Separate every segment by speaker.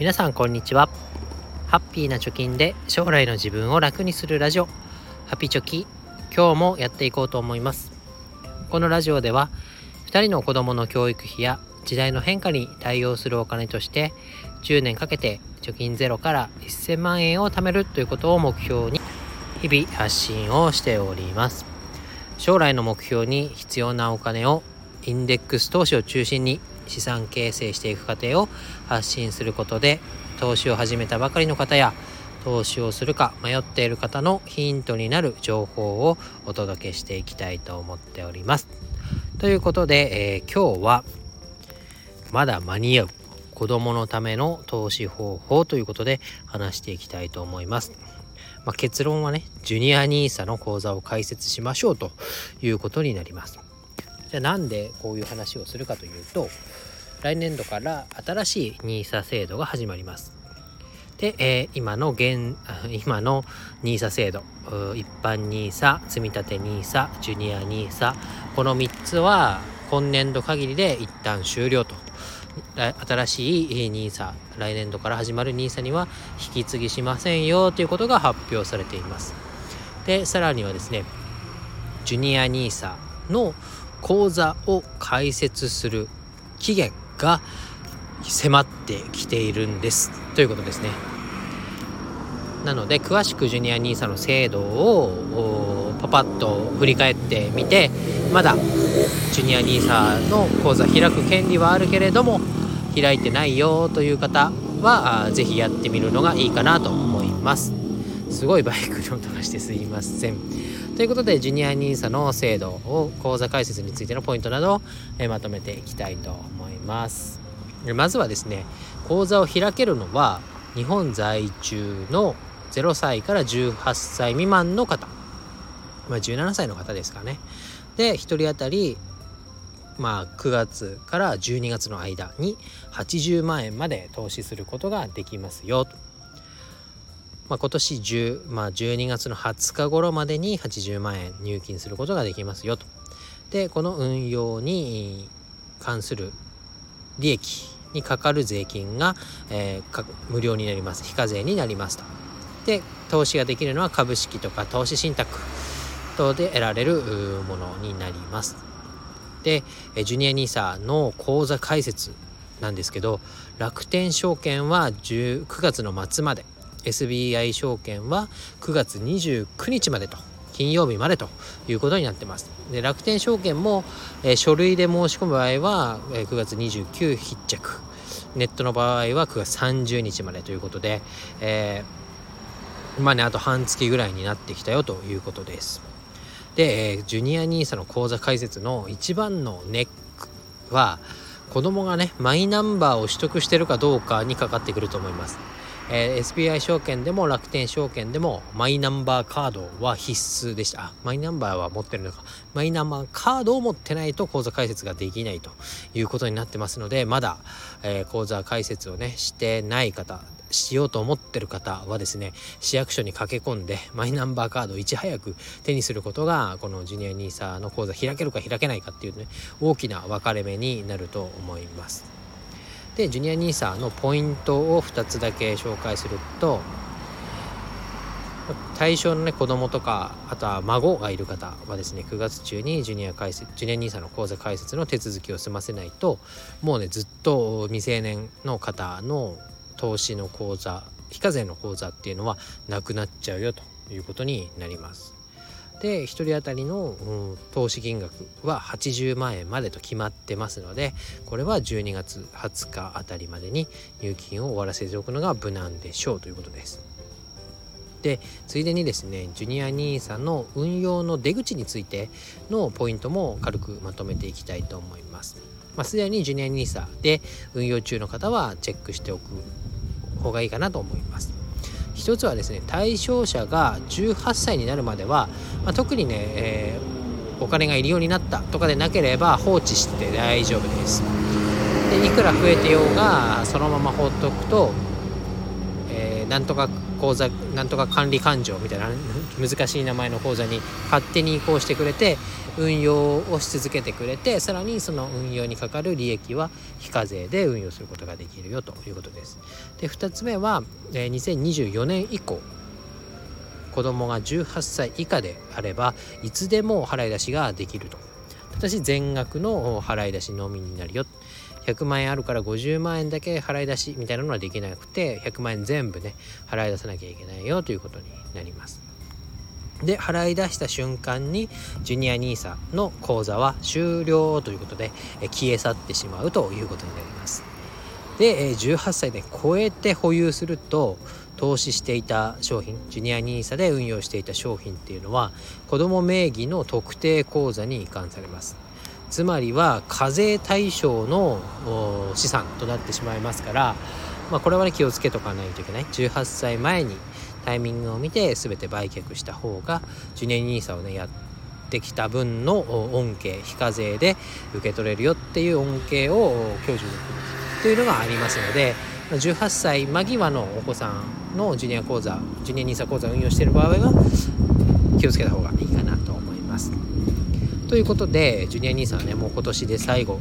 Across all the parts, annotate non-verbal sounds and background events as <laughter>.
Speaker 1: 皆さんこんにちは。ハッピーな貯金で将来の自分を楽にするラジオ。ハピチョキ今日もやっていこうと思います。このラジオでは2人の子供の教育費や時代の変化に対応するお金として10年かけて貯金ゼロから1000万円を貯めるということを目標に日々発信をしております。将来の目標に必要なお金をインデックス投資を中心に資産形成していく過程を発信することで投資を始めたばかりの方や投資をするか迷っている方のヒントになる情報をお届けしていきたいと思っております。ということで、えー、今日はまだ間に合う子供のための投資方法ということで話していきたいと思います。まあ、結論はね、ジュニア NISA の講座を開設しましょうということになります。じゃあなんでこういう話をするかというと来年度から新しい NISA 制度が始まります。で、えー、今の現 <laughs> 今の NISA 制度。一般 NISA 積立 NISA ジュニア NISA この3つは今年度限りで一旦終了と。新しい NISA 来年度から始まる NISA には引き継ぎしませんよということが発表されています。でさらにはですねジュニア NISA の講座を開設する期限が迫ってきているんです。ということですね。なので詳しくジュニア NISA の制度をパパッと振り返ってみてまだジュニア NISA の講座開く権利はあるけれども開いてないよという方は是非やってみるのがいいかなと思います。すごいバイクの音がしてすいません。ということで、ジュニア NISA の制度を、口座開設についてのポイントなどを、えまとめていきたいと思います。まずはですね、口座を開けるのは、日本在住の0歳から18歳未満の方、まあ、17歳の方ですかね。で、1人当たり、まあ、9月から12月の間に80万円まで投資することができますよまあ、今年10、まあ、12月の20日頃までに80万円入金することができますよと。でこの運用に関する利益にかかる税金が、えー、無料になります非課税になりますと。で投資ができるのは株式とか投資信託等で得られるものになります。でジュニア NISA の口座開設なんですけど楽天証券は9月の末まで SBI 証券は9月29日までと金曜日までということになってます。で楽天証券も、えー、書類で申し込む場合は、えー、9月29必着ネットの場合は9月30日までということで、えー、まあねあと半月ぐらいになってきたよということです。で、えー、ジュニア NISA の口座開設の一番のネックは子供がねマイナンバーを取得してるかどうかにかかってくると思います。えー、SBI 証券でも楽天証券でもマイナンバーカードは必須でした。マイナンバーは持ってるのか。マイナンバーカードを持ってないと口座開設ができないということになってますので、まだ、えー、口座開設をね、してない方、しようと思ってる方はですね、市役所に駆け込んでマイナンバーカードをいち早く手にすることが、このジュニア NISA の口座開けるか開けないかっていうね、大きな分かれ目になると思います。でジュニア NISA のポイントを2つだけ紹介すると対象のね子供とかあとは孫がいる方はですね9月中にジュニア開設ジュニア NISA の口座開設の手続きを済ませないともうねずっと未成年の方の投資の口座非課税の口座っていうのはなくなっちゃうよということになります。で1人当たりの、うん、投資金額は80万円までと決まってますのでこれは12月20日あたりまでに入金を終わらせておくのが無難でしょうということです。でついでにですねジュニア NISA の運用の出口についてのポイントも軽くまとめていきたいと思います。まあ、すでにジュニア NISA で運用中の方はチェックしておく方がいいかなと思います。1つはですね対象者が18歳になるまでは、まあ、特にね、えー、お金がいるようになったとかでなければ放置して大丈夫です。でいくら増えてようがそのまま放っておくと、なんとか口座なんとか管理勘定みたいな難しい名前の口座に勝手に移行してくれて運用をし続けてくれてさらにその運用にかかる利益は非課税で運用することができるよということです。で2つ目は、え2024年以降子供が18歳以下であればいつでも払い出しができると。ただし全額の払い出しのみになるよ。100万円あるから50万円だけ払い出しみたいなのはできなくて100万円全部ね払い出さなきゃいけないよということになります。で払い出した瞬間にジュニア NISA の口座は終了ということで消え去ってしまうということになります。で18歳で超えて保有すると投資していた商品ジュニア NISA で運用していた商品っていうのは子ども名義の特定口座に移管されます。つまりは課税対象の資産となってしまいますから、まあ、これはね気をつけとかないといけない18歳前にタイミングを見て全て売却した方がジュニア NISA をねやってきた分の恩恵非課税で受け取れるよっていう恩恵を享受できるというのがありますので18歳間際のお子さんのジュニア講座ジュニア NISA 講座を運用している場合は気をつけた方がいいかなと思います。ということでジュニア NISA はねもう今年で最後。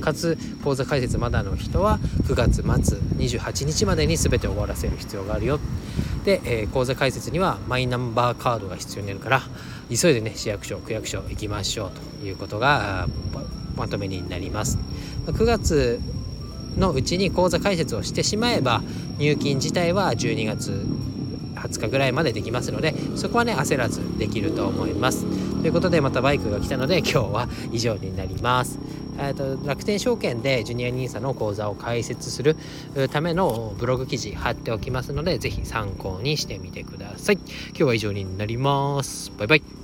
Speaker 1: かつ口座開設まだの人は9月末28日までに全て終わらせる必要があるよ。で、えー、口座開設にはマイナンバーカードが必要になるから急いでね市役所区役所行きましょうということがまとめになります。9月のうちに口座開設をしてしまえば入金自体は12月20日ぐらいまでできますのでそこはね焦らずできると思います。ということでまたバイクが来たので今日は以上になります。えーと、楽天証券でジュニア NISA の口座を開設するためのブログ記事貼っておきますので是非参考にしてみてください。今日は以上になります。バイバイ。